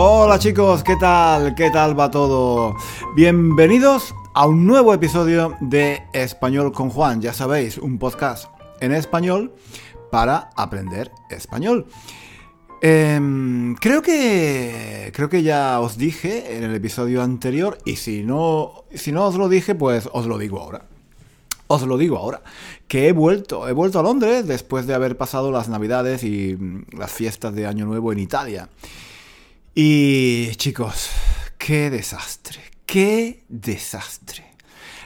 Hola chicos, ¿qué tal? ¿Qué tal va todo? Bienvenidos a un nuevo episodio de Español con Juan. Ya sabéis, un podcast en español para aprender español. Em, creo que creo que ya os dije en el episodio anterior y si no si no os lo dije, pues os lo digo ahora. Os lo digo ahora, que he vuelto, he vuelto a Londres después de haber pasado las Navidades y las fiestas de Año Nuevo en Italia. Y chicos, qué desastre, qué desastre.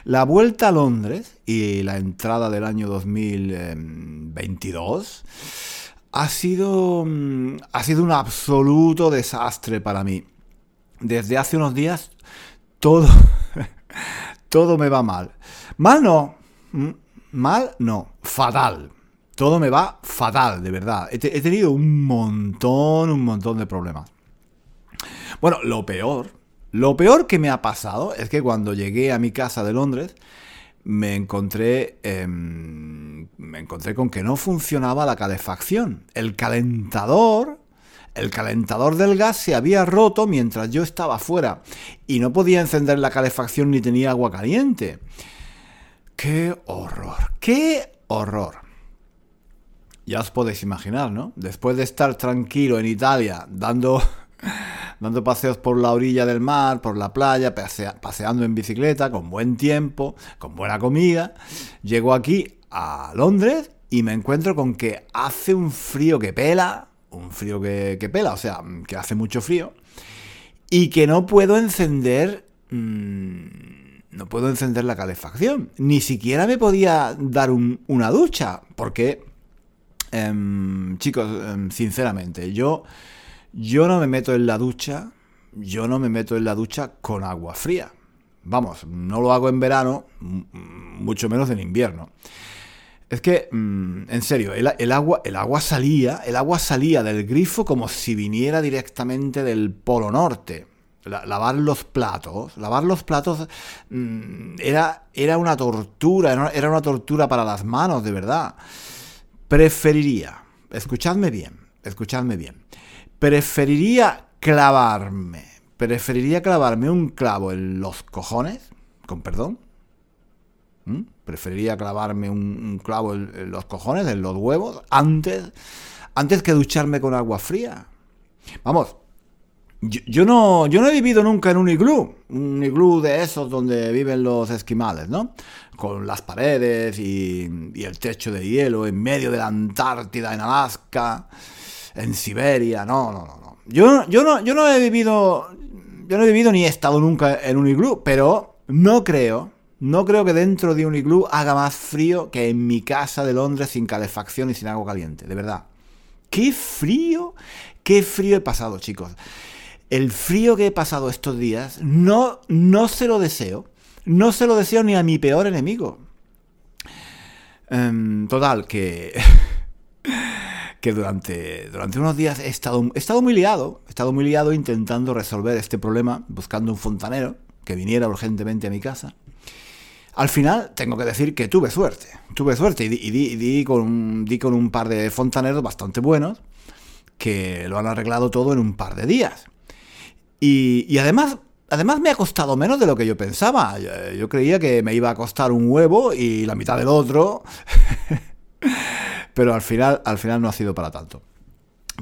La vuelta a Londres y la entrada del año 2022 ha sido, mm, ha sido un absoluto desastre para mí. Desde hace unos días todo, todo me va mal. Mal no, mm, mal no, fatal. Todo me va fatal, de verdad. he tenido un montón, un montón de problemas. Bueno, lo peor, lo peor que me ha pasado es que cuando llegué a mi casa de Londres, me encontré, em, me encontré con que no funcionaba la calefacción. El calentador, el calentador del gas se había roto mientras yo estaba fuera y no podía encender la calefacción ni tenía agua caliente. ¡Qué horror! ¡Qué horror! Ya os podéis imaginar, ¿no? Después de estar tranquilo en Italia, dando dando paseos por la orilla del mar, por la playa, paseando en bicicleta, con buen tiempo, con buena comida. Llego aquí a Londres y me encuentro con que hace un frío que pela, un frío que, pela, o sea, que hace mucho frío, y que no puedo encender... Mm, no puedo encender la calefacción. Ni siquiera me podía dar una ducha. Porque, em, chicos, em, sinceramente, yo yo no me meto en la ducha, yo no me meto en la ducha con agua fría. Vamos, no lo hago en verano, mucho menos en invierno. Es que, mm, en serio, el, agua, el agua salía, el agua salía del grifo como si viniera directamente del Polo Norte. lavar los platos, lavar los platos mm, era, era una tortura, era una tortura para las manos, de verdad. Preferiría, escuchadme bien, escuchadme bien preferiría clavarme, preferiría clavarme un clavo en los cojones, con perdón. Preferiría clavarme un, clavo en, los cojones, en los huevos, antes, antes que ducharme con agua fría. Vamos, yo, no, yo no he vivido nunca en un iglú, un iglú de esos donde viven los esquimales, ¿no? Con las paredes y, y el techo de hielo en medio de la Antártida, en Alaska en Siberia, no, no, no. Yo, yo, no, yo no he vivido, yo no he vivido ni he estado nunca en un iglú, pero no creo, no creo que dentro de un iglú haga más frío que en mi casa de Londres sin calefacción y sin agua caliente, de verdad. ¡Qué frío! ¡Qué frío he pasado, chicos! El frío que he pasado estos días no, no se lo deseo. No se lo deseo ni a mi peor enemigo. Em, total, que... que durante, durante unos días he estado, he estado muy he estado muy intentando resolver este problema, buscando un fontanero que viniera urgentemente a mi casa. Al final, tengo que decir que tuve suerte, tuve suerte y, di, con un, di con un par de fontaneros bastante buenos que lo han arreglado todo en un par de días. Y, y además, además me ha costado menos de lo que yo pensaba. Yo creía que me iba a costar un huevo y la mitad del otro. pero al final, al final no ha sido para tanto.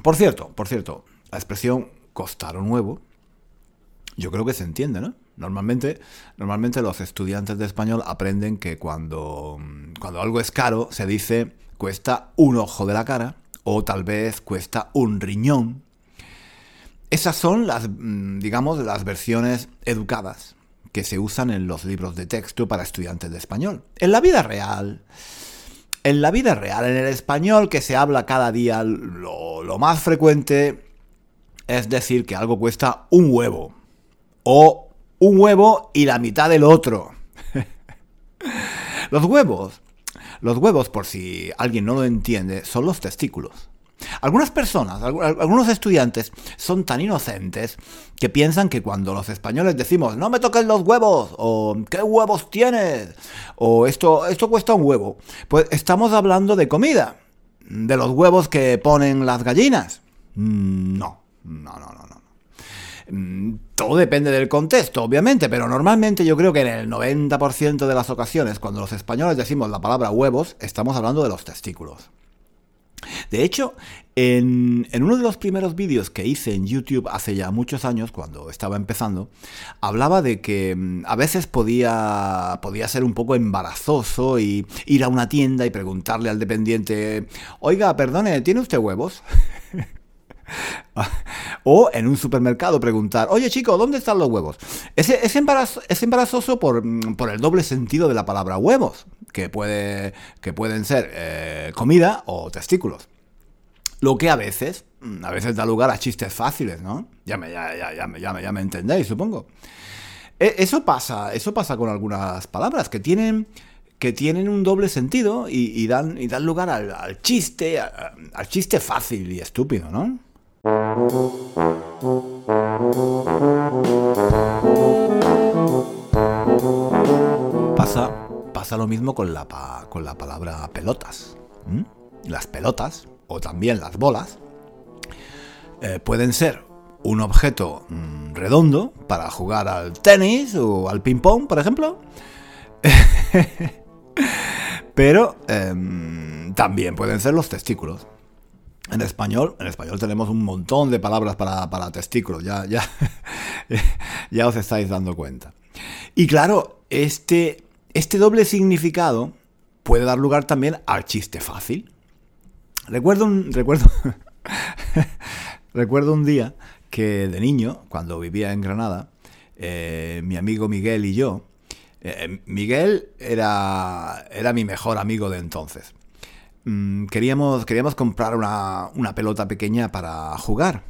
Por cierto, por cierto, la expresión costar un huevo, yo creo que se entiende, ¿no? Normalmente, normalmente los estudiantes de español aprenden que cuando, cuando algo es caro se dice cuesta un ojo de la cara o tal vez cuesta un riñón. Esas son las, mm, digamos, las versiones educadas que se usan en los libros de texto para estudiantes de español. En la vida real, en la vida real, en el español que se habla cada día, lo, más frecuente es decir que algo cuesta un huevo. O un huevo y la mitad del otro. los huevos, los huevos, por si alguien no lo entiende, son los testículos. Algunas personas, algunos estudiantes son tan inocentes que piensan que cuando los españoles decimos no me toques los huevos o qué huevos tienes o esto, esto cuesta un huevo, pues estamos hablando de comida, de los huevos que ponen las gallinas. Mm, no, no, no, no, no. Mm, todo depende del contexto, obviamente, pero normalmente yo creo que en el 90% de las ocasiones, cuando los españoles decimos la palabra huevos, estamos hablando de los testículos. De hecho, en, uno de los primeros vídeos que hice en YouTube hace ya muchos años, cuando estaba empezando, hablaba de que mm, a veces podía, podía ser un poco embarazoso y ir a una tienda y preguntarle al dependiente, oiga, perdone, ¿tiene usted huevos? o en un supermercado preguntar, oye chico, ¿dónde están los huevos? Es, es, embarazoso por, el doble sentido de la palabra huevos, que, puede, que pueden ser eh, comida o testículos. Lo que a veces, a veces da lugar a chistes fáciles, ¿no? Ya me, ya, ya, ya, ya me entendéis, supongo. E, eso pasa, eso pasa con algunas palabras que tienen que tienen un doble sentido y, dan, y dan lugar al, chiste, al chiste fácil y estúpido, ¿no? Pasa, pasa lo mismo con la, con la palabra pelotas. Las pelotas, o también las bolas, eh, pueden ser un objeto mm, redondo para jugar al tenis o al ping-pong, por ejemplo. Pero em, también pueden ser los testículos. En español, en español tenemos un montón de palabras para, testículos, ya, ya, ya os estáis dando cuenta. Y claro, este, este doble significado puede dar lugar también al chiste fácil. Recuerdo un, recuerdo, recuerdo un día que de niño, cuando vivía en Granada, eh, mi amigo Miguel y yo, eh, Miguel era, era mi mejor amigo de entonces. Mm, queríamos, queríamos comprar una, pelota pequeña para jugar.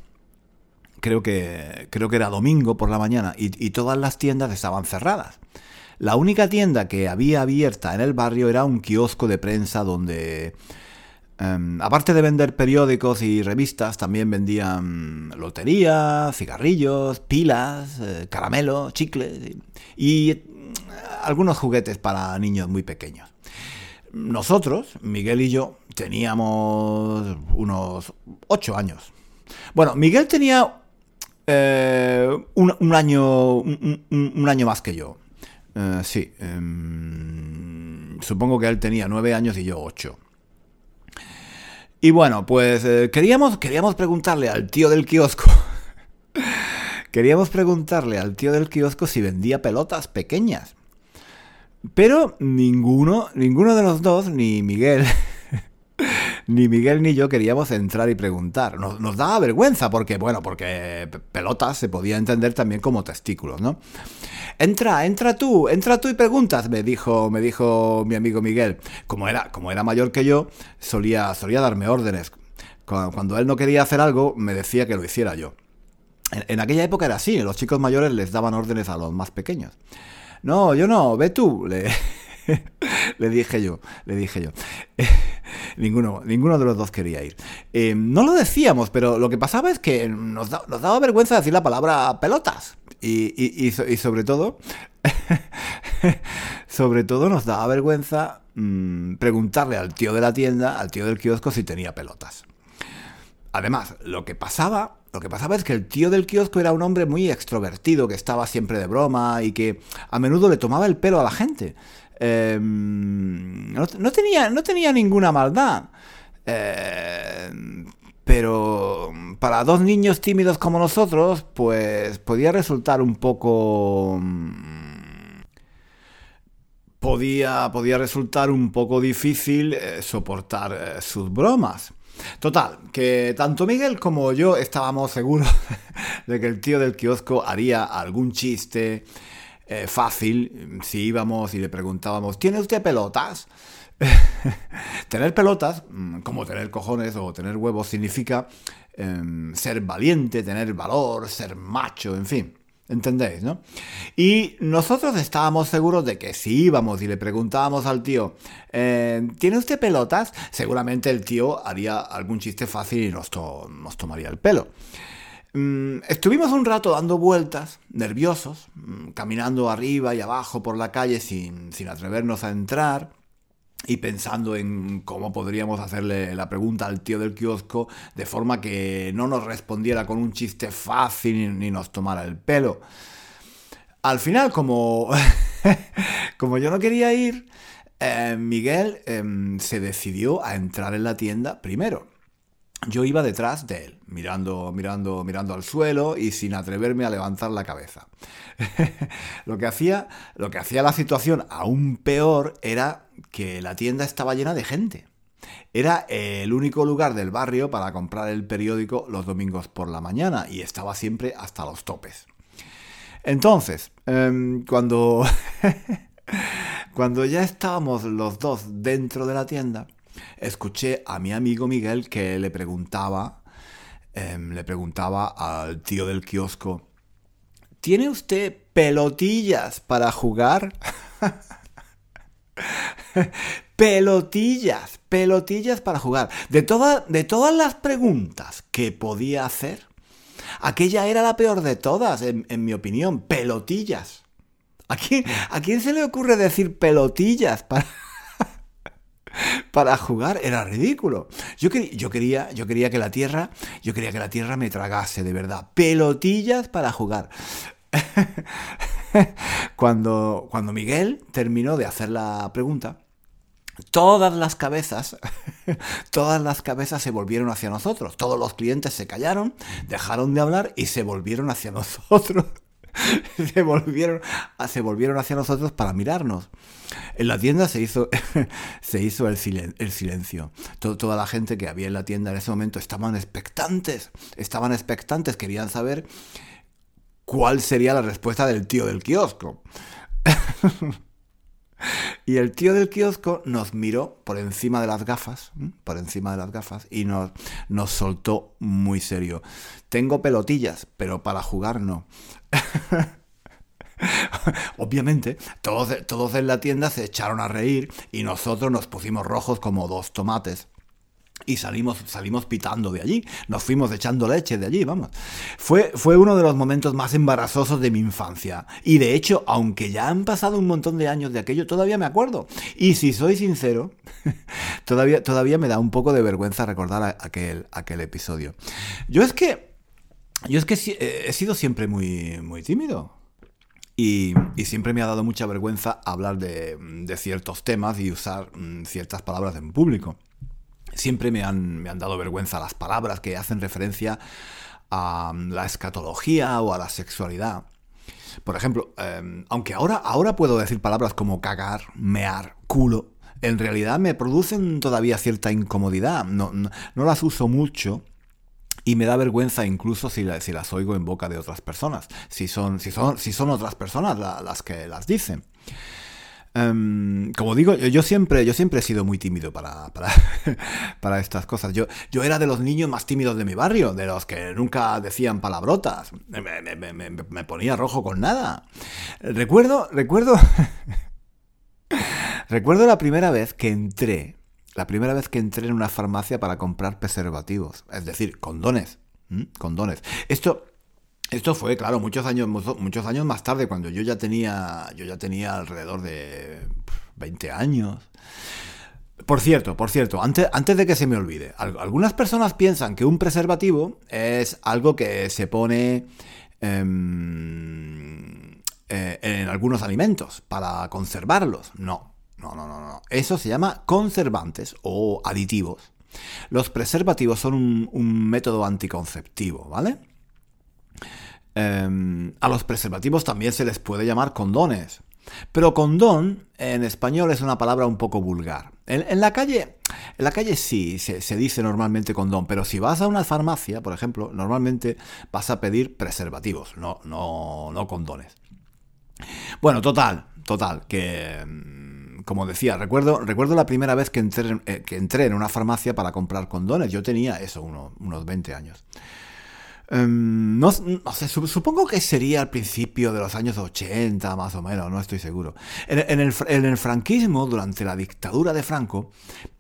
Creo que, creo que era domingo por la mañana y, todas las tiendas estaban cerradas. La única tienda que había abierta en el barrio era un kiosco de prensa donde, em, aparte de vender periódicos y revistas, también vendían lotería, cigarrillos, pilas, eh, caramelos, chicles y algunos juguetes para niños muy pequeños. Nosotros, Miguel y yo, teníamos unos ocho años. Bueno, Miguel tenía eh, un, año, un, año más que yo. Eh, sí, em, supongo que él tenía nueve años y yo ocho. Y bueno, pues eh, queríamos, queríamos preguntarle al tío del kiosco. queríamos preguntarle al tío del kiosco si vendía pelotas pequeñas. Pero ninguno, ninguno de los dos, ni Miguel, ni Miguel ni yo queríamos entrar y preguntar. Nos, daba vergüenza porque, bueno, porque pelotas se podía entender también como testículos, ¿no? Entra, entra tú, entra tú y preguntas, me dijo, me dijo mi amigo Miguel. Como era, como era mayor que yo, solía, solía darme órdenes. Cuando, él no quería hacer algo, me decía que lo hiciera yo. en aquella época era así, los chicos mayores les daban órdenes a los más pequeños. No, yo no, ve tú, le, dije yo, le dije yo. ninguno, ninguno de los dos quería ir. Eh, no lo decíamos, pero lo que pasaba es que nos, daba vergüenza decir la palabra pelotas. Y, sobre todo, sobre todo nos daba vergüenza mm, preguntarle al tío de la tienda, al tío del kiosco, si tenía pelotas. Además, lo que pasaba lo que pasaba es que el tío del kiosco era un hombre muy extrovertido, que estaba siempre de broma y que a menudo le tomaba el pelo a la gente. Em, no, tenía, no tenía ninguna maldad. Em, pero para dos niños tímidos como nosotros, pues podía resultar un poco... podía, podía resultar un poco difícil eh, soportar eh, sus bromas. Total, que tanto Miguel como yo estábamos seguros de que el tío del kiosco haría algún chiste eh, fácil si íbamos y le preguntábamos, ¿tiene usted pelotas? tener pelotas, mm, como tener cojones o tener huevos, significa em, ser valiente, tener valor, ser macho, en fin. ¿Entendéis, no? Y nosotros estábamos seguros de que si íbamos y le preguntábamos al tío, eh, ¿tiene usted pelotas? Seguramente el tío haría algún chiste fácil y nos, tomaría el pelo. Mm, estuvimos un rato dando vueltas, nerviosos, mm, caminando arriba y abajo por la calle sin, sin atrevernos a entrar y pensando en cómo podríamos hacerle la pregunta al tío del kiosco de forma que no nos respondiera con un chiste fácil ni nos tomara el pelo. Al final, como, como yo no quería ir, eh, Miguel em, se decidió a entrar en la tienda primero. Yo iba detrás de él, mirando, mirando, mirando al suelo y sin atreverme a levantar la cabeza. lo, que hacía, lo que hacía la situación aún peor era que la tienda estaba llena de gente. Era el único lugar del barrio para comprar el periódico los domingos por la mañana y estaba siempre hasta los topes. Entonces, em, cuando, cuando ya estábamos los dos dentro de la tienda, escuché a mi amigo Miguel que le preguntaba, em, le preguntaba al tío del kiosco, ¿tiene usted pelotillas para jugar? pelotillas, pelotillas para jugar. De, de todas las preguntas que podía hacer, aquella era la peor de todas, en, mi opinión, pelotillas. ¿A quién, ¿A quién se le ocurre decir pelotillas para para jugar era ridículo. Yo, yo, quería, yo quería que la tierra, yo quería que la tierra me tragase de verdad. Pelotillas para jugar. cuando, cuando Miguel terminó de hacer la pregunta, todas las cabezas, todas las cabezas se volvieron hacia nosotros. Todos los clientes se callaron, dejaron de hablar y se volvieron hacia nosotros. se, volvieron, se volvieron hacia nosotros para mirarnos. En la tienda se hizo, se hizo el silencio. toda la gente que había en la tienda en ese momento estaban expectantes, estaban expectantes, querían saber cuál sería la respuesta del tío del kiosco. y el tío del kiosco nos miró por encima de las gafas, por encima de las gafas, y nos, nos soltó muy serio. Tengo pelotillas, pero para jugar no. Obviamente, todos, todos en la tienda se echaron a reír y nosotros nos pusimos rojos como dos tomates. Y salimos, salimos pitando de allí, nos fuimos echando leche de allí, vamos. Fue, fue uno de los momentos más embarazosos de mi infancia. Y de hecho, aunque ya han pasado un montón de años de aquello, todavía me acuerdo. Y si soy sincero, todavía, todavía me da un poco de vergüenza recordar aquel, aquel episodio. Yo es que, yo es que he sido siempre muy, muy tímido. Y, y, siempre me ha dado mucha vergüenza hablar de, de ciertos temas y usar mm, ciertas palabras en público. Siempre me han, dado vergüenza las palabras que hacen referencia a mm, la escatología o a la sexualidad. Por ejemplo, em, aunque ahora, ahora puedo decir palabras como cagar, mear, culo, en realidad me producen todavía cierta incomodidad. No, las uso mucho y me da vergüenza incluso si, si, las oigo en boca de otras personas, si son, si son, si son otras personas las que las dicen. Em, como digo, yo, siempre, yo siempre he sido muy tímido para, para, estas cosas. Yo, yo era de los niños más tímidos de mi barrio, de los que nunca decían palabrotas. Me, ponía rojo con nada. Recuerdo, recuerdo, recuerdo la primera vez que entré, la primera vez que entré en una farmacia para comprar preservativos, es decir, condones. Condones. Esto, esto fue, claro, muchos años, muchos años más tarde, cuando yo ya tenía, yo ya tenía alrededor de 20 años. Por cierto, por cierto, antes, antes de que se me olvide, algunas personas piensan que un preservativo es algo que se pone em, eh, en algunos alimentos para conservarlos. No, no, no, no, no. Eso se llama conservantes o aditivos. Los preservativos son un, un método anticonceptivo, ¿vale? Em, a los preservativos también se les puede llamar condones. Pero condón en español es una palabra un poco vulgar. En, la calle, en la calle sí se, dice normalmente condón, pero si vas a una farmacia, por ejemplo, normalmente vas a pedir preservativos, no, no, no condones. Bueno, total, total, que mm, como decía, recuerdo, recuerdo la primera vez que entré, eh, que entré en una farmacia para comprar condones. Yo tenía eso, unos 20 años. Em, no, sé, supongo que sería al principio de los años 80, más o menos, no estoy seguro. En, el, franquismo, durante la dictadura de Franco,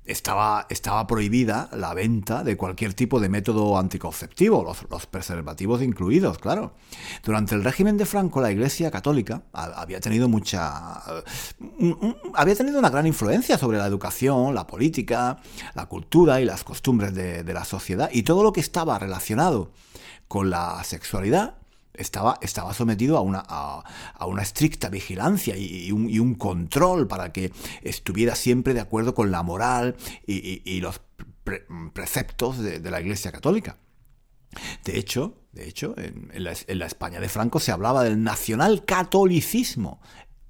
estaba, estaba prohibida la venta de cualquier tipo de método anticonceptivo, los, los, preservativos incluidos, claro. Durante el régimen de Franco, la Iglesia Católica había tenido mucha. había tenido una gran influencia sobre la educación, la política, la cultura y las costumbres de la sociedad, y todo lo que estaba relacionado con la sexualidad estaba, estaba sometido a una, a, una estricta vigilancia y, un, control para que estuviera siempre de acuerdo con la moral y, los preceptos de, la Iglesia Católica. De hecho, de hecho en, la, en, la, España de Franco se hablaba del nacional catolicismo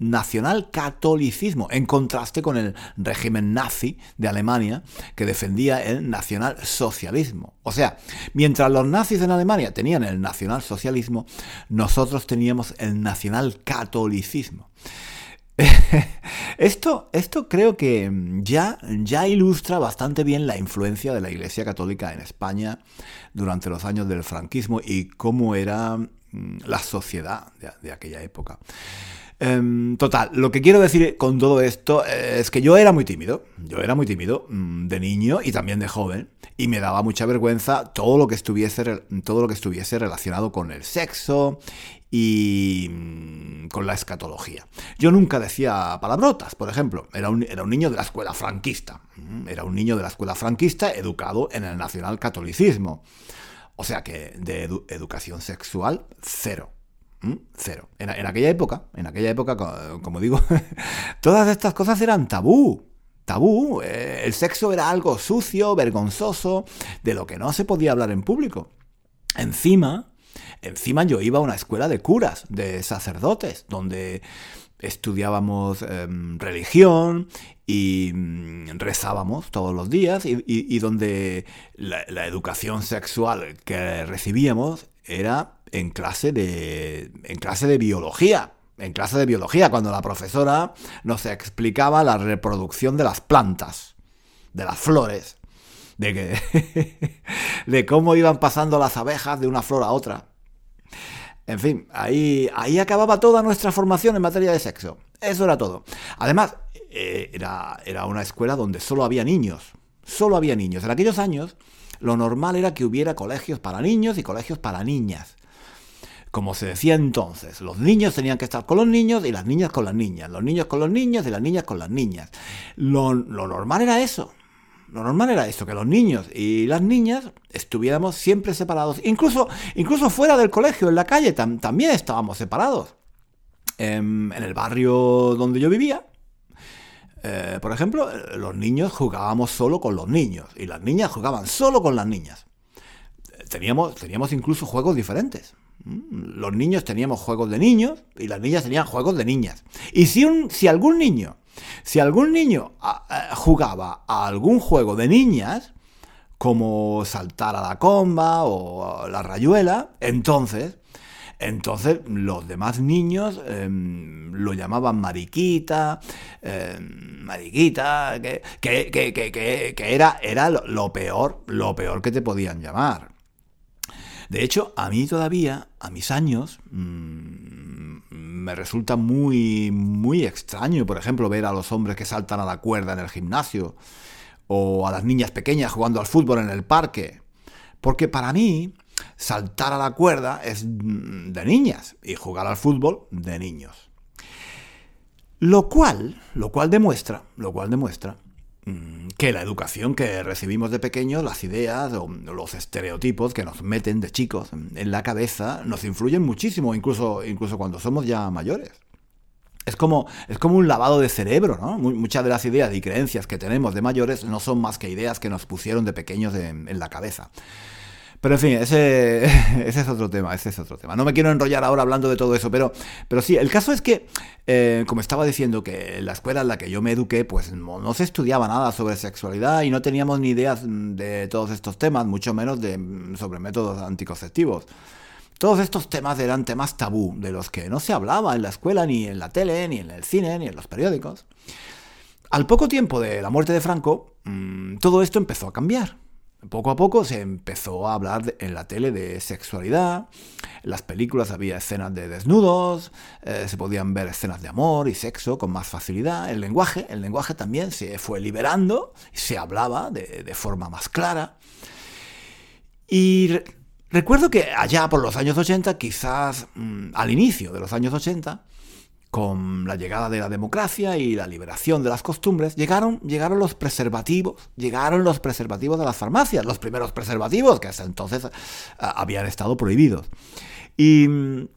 nacional catolicismo, en contraste con el régimen nazi de Alemania, que defendía el nacional socialismo. O sea, mientras los nazis en Alemania tenían el nacional socialismo, nosotros teníamos el nacional catolicismo. Esto, esto creo que ya, ya ilustra bastante bien la influencia de la Iglesia Católica en España durante los años del franquismo y cómo era mm, la sociedad de aquella época. Em, total, lo que quiero decir con todo esto es que yo era muy tímido, yo era muy tímido mm, de niño y también de joven, y me daba mucha vergüenza todo lo que estuviese, todo lo que estuviese relacionado con el sexo y mm, con la escatología. Yo nunca decía palabrotas, por ejemplo, era un, era un niño de la escuela franquista, mm, era un niño de la escuela franquista educado en el nacional catolicismo. O sea que de educación sexual, cero. Mm, cero. En, aquella época, en aquella época, como digo, todas estas cosas eran tabú. Tabú. Eh, el sexo era algo sucio, vergonzoso, de lo que no se podía hablar en público. Encima, encima yo iba a una escuela de curas, de sacerdotes, donde estudiábamos em, religión y mm, rezábamos todos los días y, donde la, educación sexual que recibíamos era en clase de, en clase de biología. En clase de biología, cuando la profesora nos explicaba la reproducción de las plantas, de las flores, de, que, de cómo iban pasando las abejas de una flor a otra. En fin, ahí, ahí acababa toda nuestra formación en materia de sexo. Eso era todo. Además, eh, era, era una escuela donde solo había niños. Solo había niños. En aquellos años, lo normal era que hubiera colegios para niños y colegios para niñas. Como se decía entonces, los niños tenían que estar con los niños y las niñas con las niñas, los niños con los niños y las niñas con las niñas. Lo, normal era eso. Lo normal era eso, que los niños y las niñas estuviéramos siempre separados. Incluso, incluso fuera del colegio, en la calle, también estábamos separados. En, el barrio donde yo vivía, eh, por ejemplo, los niños jugábamos solo con los niños y las niñas jugaban solo con las niñas. Teníamos, teníamos incluso juegos diferentes. Los niños teníamos juegos de niños y las niñas tenían juegos de niñas. Y si, un, si algún niño, si algún niño ah, eh, jugaba a algún juego de niñas, como saltar a la comba o la rayuela, entonces, entonces los demás niños em, lo llamaban mariquita, em, mariquita, que, era, era lo peor, lo peor que te podían llamar. De hecho, a mí todavía, a mis años, mm, me resulta muy, muy extraño, por ejemplo, ver a los hombres que saltan a la cuerda en el gimnasio o a las niñas pequeñas jugando al fútbol en el parque. Porque para mí, saltar a la cuerda es mm, de niñas y jugar al fútbol de niños. Lo cual, lo cual demuestra, lo cual demuestra Mm, que la educación que recibimos de pequeños, las ideas o los estereotipos que nos meten de chicos en la cabeza, nos influyen muchísimo, incluso, incluso cuando somos ya mayores. Es como, es como un lavado de cerebro, ¿no? Muchas de las ideas y creencias que tenemos de mayores no son más que ideas que nos pusieron de pequeños en, la cabeza. Pero en fin, ese, es otro tema, ese es otro tema. No me quiero enrollar ahora hablando de todo eso, pero, pero sí, el caso es que, eh, como estaba diciendo, que la escuela en la que yo me eduqué, pues no, se estudiaba nada sobre sexualidad y no teníamos ni ideas de todos estos temas, mucho menos de, sobre métodos anticonceptivos. Todos estos temas eran temas tabú, de los que no se hablaba en la escuela, ni en la tele, ni en el cine, ni en los periódicos. Al poco tiempo de la muerte de Franco, mm, todo esto empezó a cambiar. Poco a poco se empezó a hablar en la tele de sexualidad, en las películas había escenas de desnudos, eh, se podían ver escenas de amor y sexo con más facilidad, el lenguaje, el lenguaje también se fue liberando, se hablaba de, forma más clara. Y recuerdo que allá por los años 80, quizás mm, al inicio de los años 80, con la llegada de la democracia y la liberación de las costumbres, llegaron, llegaron los preservativos, llegaron los preservativos de las farmacias, los primeros preservativos que hasta entonces ah, habían estado prohibidos. Y mm,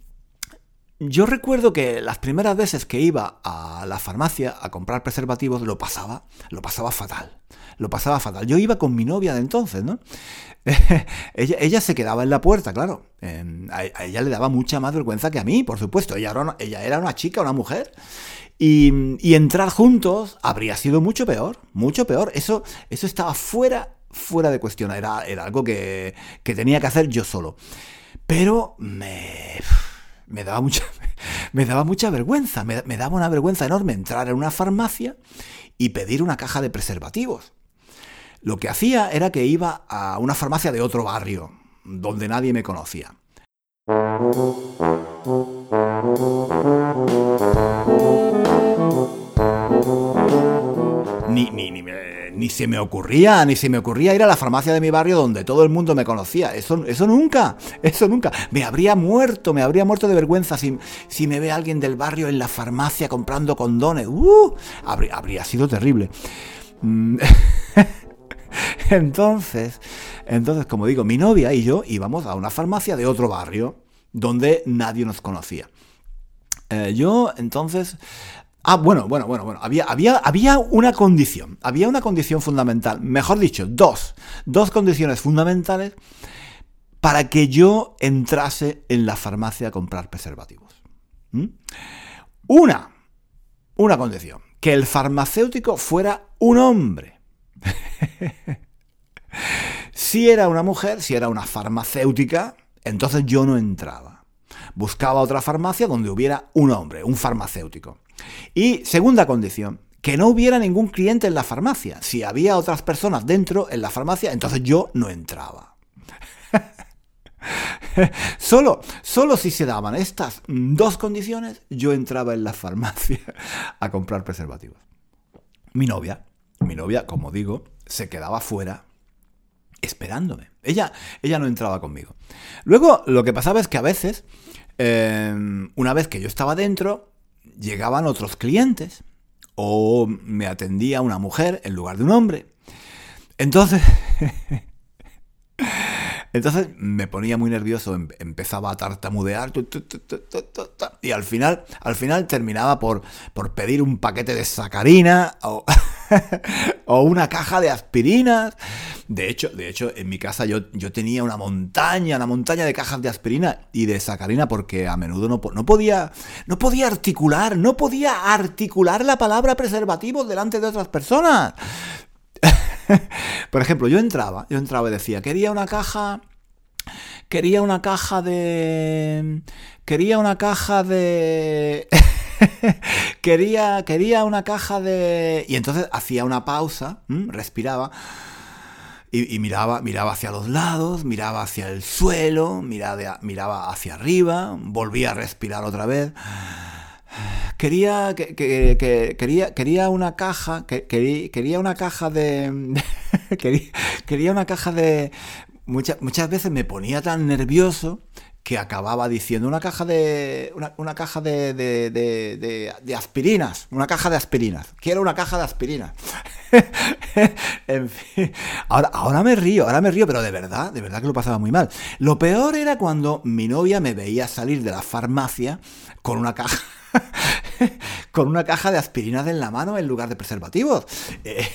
yo recuerdo que las primeras veces que iba a la farmacia a comprar preservativos lo pasaba, lo pasaba fatal lo pasaba fatal. Yo iba con mi novia de entonces, ¿no? ella, ella, se quedaba en la puerta, claro. a, ella le daba mucha más vergüenza que a mí, por supuesto. Ella era una, ella era una chica, una mujer. Y, entrar juntos habría sido mucho peor, mucho peor. Eso, eso estaba fuera, fuera de cuestión. Era, era algo que, que tenía que hacer yo solo. Pero me, me daba mucha, me daba mucha vergüenza, me, me, daba una vergüenza enorme entrar en una farmacia y pedir una caja de preservativos. Lo que hacía era que iba a una farmacia de otro barrio, donde nadie me conocía. Ni, ni, ni, ni, se me ocurría, ni se me ocurría ir a la farmacia de mi barrio donde todo el mundo me conocía. Eso, eso nunca, eso nunca. Me habría muerto, me habría muerto de vergüenza si, si me ve alguien del barrio en la farmacia comprando condones. ¡Uh! habría, habría sido terrible. Entonces, entonces, como digo, mi novia y yo íbamos a una farmacia de otro barrio donde nadie nos conocía. Eh, yo entonces Ah, bueno, bueno, bueno, bueno. Había, había, había una condición. Había una condición fundamental. Mejor dicho, dos. Dos condiciones fundamentales para que yo entrase en la farmacia a comprar preservativos. Una. Una condición. Que el farmacéutico fuera un hombre. si era una mujer, si era una farmacéutica, entonces yo no entraba. Buscaba otra farmacia donde hubiera un hombre, un farmacéutico. Y segunda condición, que no hubiera ningún cliente en la farmacia. Si había otras personas dentro en la farmacia, entonces yo no entraba. solo, solo si se daban estas dos condiciones, yo entraba en la farmacia a comprar preservativos. Mi novia, mi novia, como digo, se quedaba fuera esperándome. Ella, ella no entraba conmigo. Luego, lo que pasaba es que a veces, em, una vez que yo estaba dentro, llegaban otros clientes o me atendía una mujer en lugar de un hombre. Entonces, entonces me ponía muy nervioso, em, empezaba a tartamudear y al final, al final terminaba por, por pedir un paquete de sacarina o, o una caja de aspirinas. De hecho, de hecho, en mi casa yo, yo tenía una montaña, una montaña de cajas de aspirina y de sacarina porque a menudo no, no podía, no podía articular, no podía articular la palabra preservativo delante de otras personas. Por ejemplo, yo entraba, yo entraba y decía, quería una caja, quería una caja de, quería una caja de... quería, quería una caja de... Y entonces hacía una pausa, respiraba y, miraba, miraba hacia los lados, miraba hacia el suelo, miraba, miraba hacia arriba, volvía a respirar otra vez. Quería, que, quería, quería una caja, quería una caja de... quería, una caja de... Muchas, muchas veces me ponía tan nervioso que acababa diciendo una caja de. Una, caja de, de, aspirinas. Una caja de aspirinas. Quiero una caja de aspirinas. en fin. Ahora, ahora me río, ahora me río, pero de verdad, de verdad que lo pasaba muy mal. Lo peor era cuando mi novia me veía salir de la farmacia con una caja. con una caja de aspirinas en la mano en lugar de preservativos.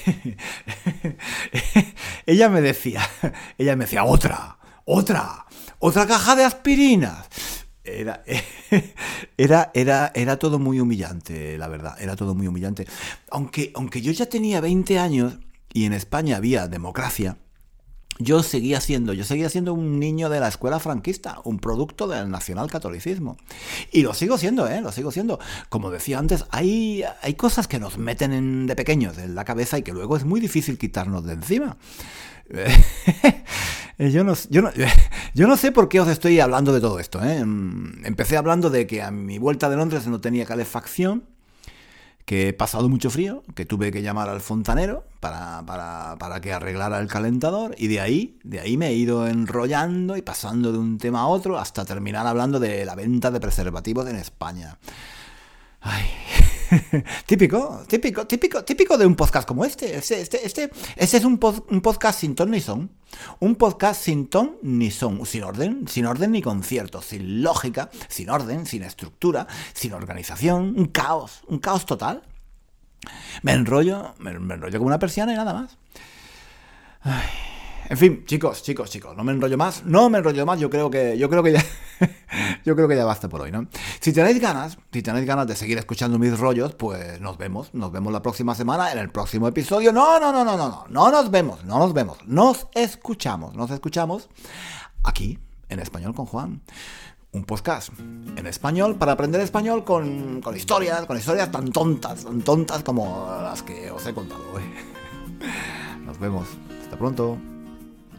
ella me decía, ella me decía, otra, otra, otra caja de aspirinas. Era, era, era, era todo muy humillante, la verdad, era todo muy humillante. Aunque, aunque yo ya tenía 20 años y en España había democracia, yo seguía siendo, yo seguía siendo un niño de la escuela franquista, un producto del nacionalcatolicismo. Y lo sigo siendo, ¿eh? Lo sigo siendo. Como decía antes, hay, hay cosas que nos meten de pequeños en la cabeza y que luego es muy difícil quitarnos de encima. yo, no, yo, no, yo no sé por qué os estoy hablando de todo esto. ¿eh? Empecé hablando de que a mi vuelta de Londres no tenía calefacción que he pasado mucho frío, que tuve que llamar al fontanero para, para, que arreglara el calentador y de ahí, de ahí me he ido enrollando y pasando de un tema a otro hasta terminar hablando de la venta de preservativos en España. Ay, típico, típico, típico, típico de un podcast como este. Este, este, este, este es un, un, podcast sin ton ni son. Un podcast sin ton ni son. Sin orden, sin orden ni concierto. Sin lógica, sin orden, sin estructura, sin organización. Un caos, un caos total. Me enrollo, me, me enrollo como una persiana y nada más. Ay. En fin, chicos, chicos, chicos, no me enrollo más, no me enrollo más, yo creo que, yo creo que ya, yo creo que ya basta por hoy, ¿no? Si tenéis ganas, si tenéis ganas de seguir escuchando mis rollos, pues nos vemos, nos vemos la próxima semana en el próximo episodio. No, no, no, no, no, no, no nos vemos, no nos vemos, nos escuchamos, nos escuchamos aquí en español con Juan un podcast en español para aprender español con, con, historias, con historias tan tontas, tan tontas como las que os he contado hoy. Nos vemos. Hasta pronto.